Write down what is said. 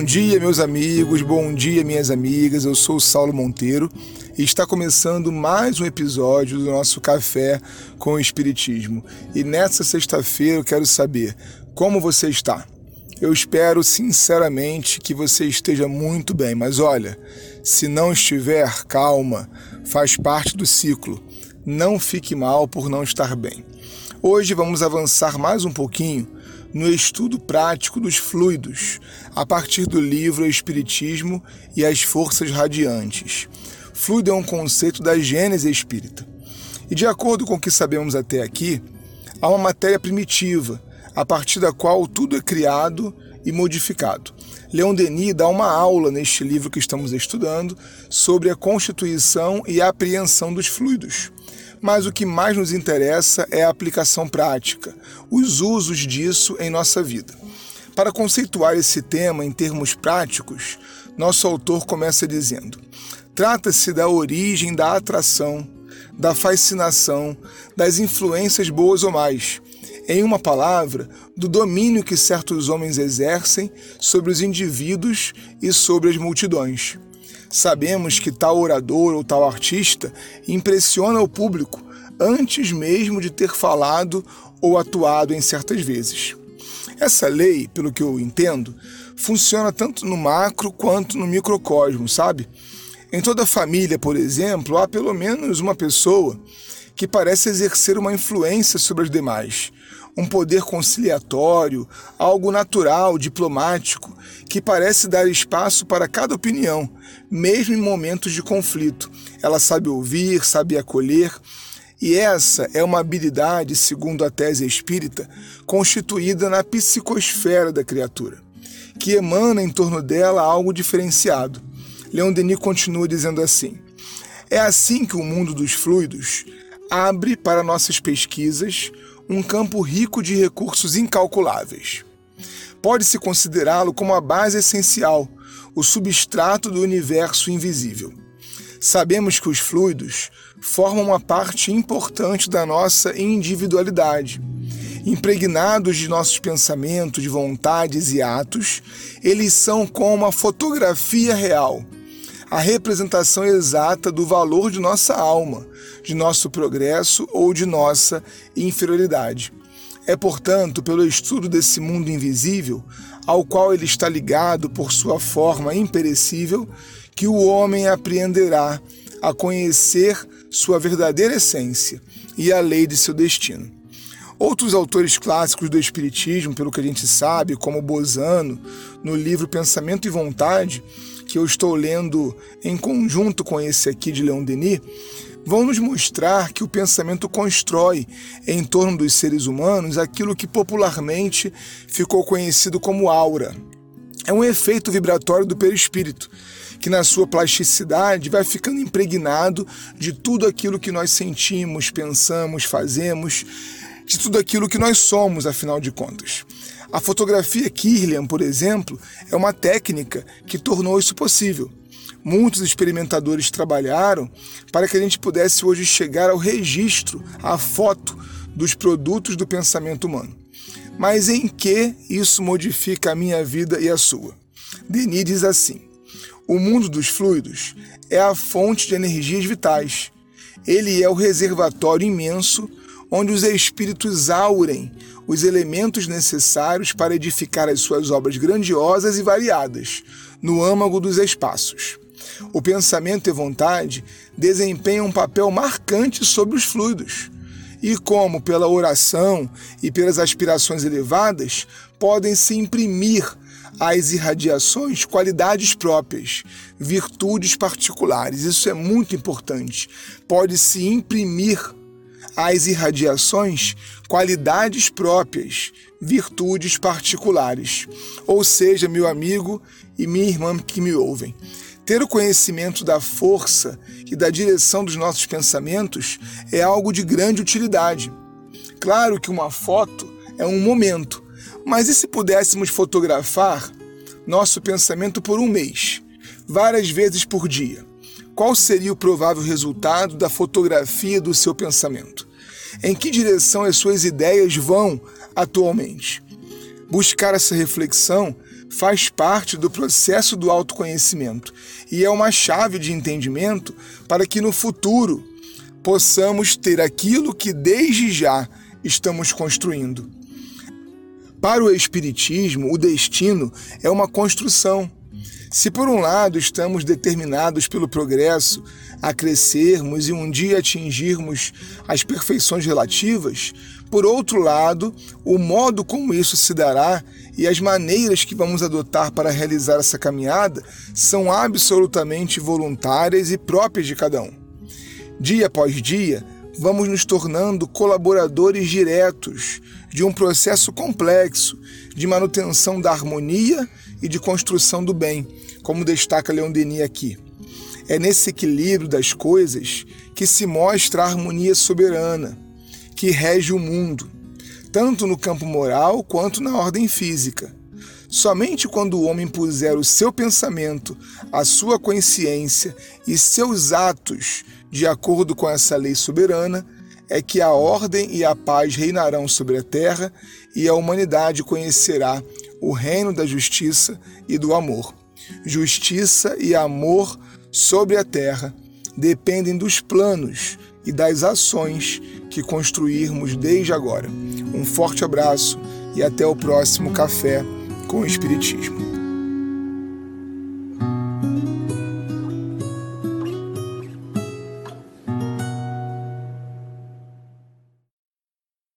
Bom dia, meus amigos, bom dia, minhas amigas. Eu sou o Saulo Monteiro e está começando mais um episódio do nosso Café com o Espiritismo. E nessa sexta-feira eu quero saber como você está. Eu espero sinceramente que você esteja muito bem, mas olha, se não estiver, calma, faz parte do ciclo. Não fique mal por não estar bem. Hoje vamos avançar mais um pouquinho no estudo prático dos fluidos, a partir do livro Espiritismo e as Forças Radiantes. Fluido é um conceito da Gênese espírita. E de acordo com o que sabemos até aqui, há uma matéria primitiva, a partir da qual tudo é criado e modificado. Leon Denis dá uma aula neste livro que estamos estudando sobre a constituição e a apreensão dos fluidos mas o que mais nos interessa é a aplicação prática, os usos disso em nossa vida. Para conceituar esse tema em termos práticos, nosso autor começa dizendo: trata-se da origem da atração, da fascinação, das influências boas ou mais. Em uma palavra, do domínio que certos homens exercem sobre os indivíduos e sobre as multidões. Sabemos que tal orador ou tal artista impressiona o público antes mesmo de ter falado ou atuado em certas vezes. Essa lei, pelo que eu entendo, funciona tanto no macro quanto no microcosmo, sabe? Em toda família, por exemplo, há pelo menos uma pessoa que parece exercer uma influência sobre as demais, um poder conciliatório, algo natural, diplomático, que parece dar espaço para cada opinião, mesmo em momentos de conflito. Ela sabe ouvir, sabe acolher, e essa é uma habilidade, segundo a tese espírita, constituída na psicosfera da criatura, que emana em torno dela algo diferenciado. Leon Denis continua dizendo assim: É assim que o mundo dos fluidos abre para nossas pesquisas um campo rico de recursos incalculáveis. Pode-se considerá-lo como a base essencial, o substrato do universo invisível. Sabemos que os fluidos formam uma parte importante da nossa individualidade. Impregnados de nossos pensamentos, de vontades e atos, eles são como uma fotografia real, a representação exata do valor de nossa alma, de nosso progresso ou de nossa inferioridade. É, portanto, pelo estudo desse mundo invisível, ao qual ele está ligado por sua forma imperecível, que o homem apreenderá a conhecer sua verdadeira essência e a lei de seu destino. Outros autores clássicos do Espiritismo, pelo que a gente sabe, como Bozano, no livro Pensamento e Vontade, que eu estou lendo em conjunto com esse aqui de Leon Denis, vão nos mostrar que o pensamento constrói em torno dos seres humanos aquilo que popularmente ficou conhecido como aura. É um efeito vibratório do perispírito, que na sua plasticidade vai ficando impregnado de tudo aquilo que nós sentimos, pensamos, fazemos, de tudo aquilo que nós somos, afinal de contas. A fotografia Kirlian, por exemplo, é uma técnica que tornou isso possível. Muitos experimentadores trabalharam para que a gente pudesse hoje chegar ao registro, à foto dos produtos do pensamento humano. Mas em que isso modifica a minha vida e a sua? Denis diz assim: o mundo dos fluidos é a fonte de energias vitais. Ele é o reservatório imenso onde os espíritos aurem os elementos necessários para edificar as suas obras grandiosas e variadas no âmago dos espaços. O pensamento e vontade desempenham um papel marcante sobre os fluidos, e como pela oração e pelas aspirações elevadas podem se imprimir às irradiações qualidades próprias, virtudes particulares. Isso é muito importante. Pode se imprimir às irradiações qualidades próprias, virtudes particulares. Ou seja, meu amigo e minha irmã que me ouvem, ter o conhecimento da força e da direção dos nossos pensamentos é algo de grande utilidade. Claro que uma foto é um momento, mas e se pudéssemos fotografar nosso pensamento por um mês, várias vezes por dia? Qual seria o provável resultado da fotografia do seu pensamento? Em que direção as suas ideias vão atualmente? Buscar essa reflexão faz parte do processo do autoconhecimento e é uma chave de entendimento para que no futuro possamos ter aquilo que desde já estamos construindo. Para o Espiritismo, o destino é uma construção. Se por um lado estamos determinados pelo progresso a crescermos e um dia atingirmos as perfeições relativas, por outro lado, o modo como isso se dará e as maneiras que vamos adotar para realizar essa caminhada são absolutamente voluntárias e próprias de cada um. Dia após dia, vamos nos tornando colaboradores diretos de um processo complexo de manutenção da harmonia e de construção do bem, como destaca Leon Denis aqui. É nesse equilíbrio das coisas que se mostra a harmonia soberana, que rege o mundo, tanto no campo moral quanto na ordem física. Somente quando o homem puser o seu pensamento, a sua consciência e seus atos de acordo com essa lei soberana, é que a ordem e a paz reinarão sobre a terra e a humanidade conhecerá o reino da justiça e do amor. Justiça e amor sobre a terra dependem dos planos e das ações que construirmos desde agora. Um forte abraço e até o próximo Café com o Espiritismo.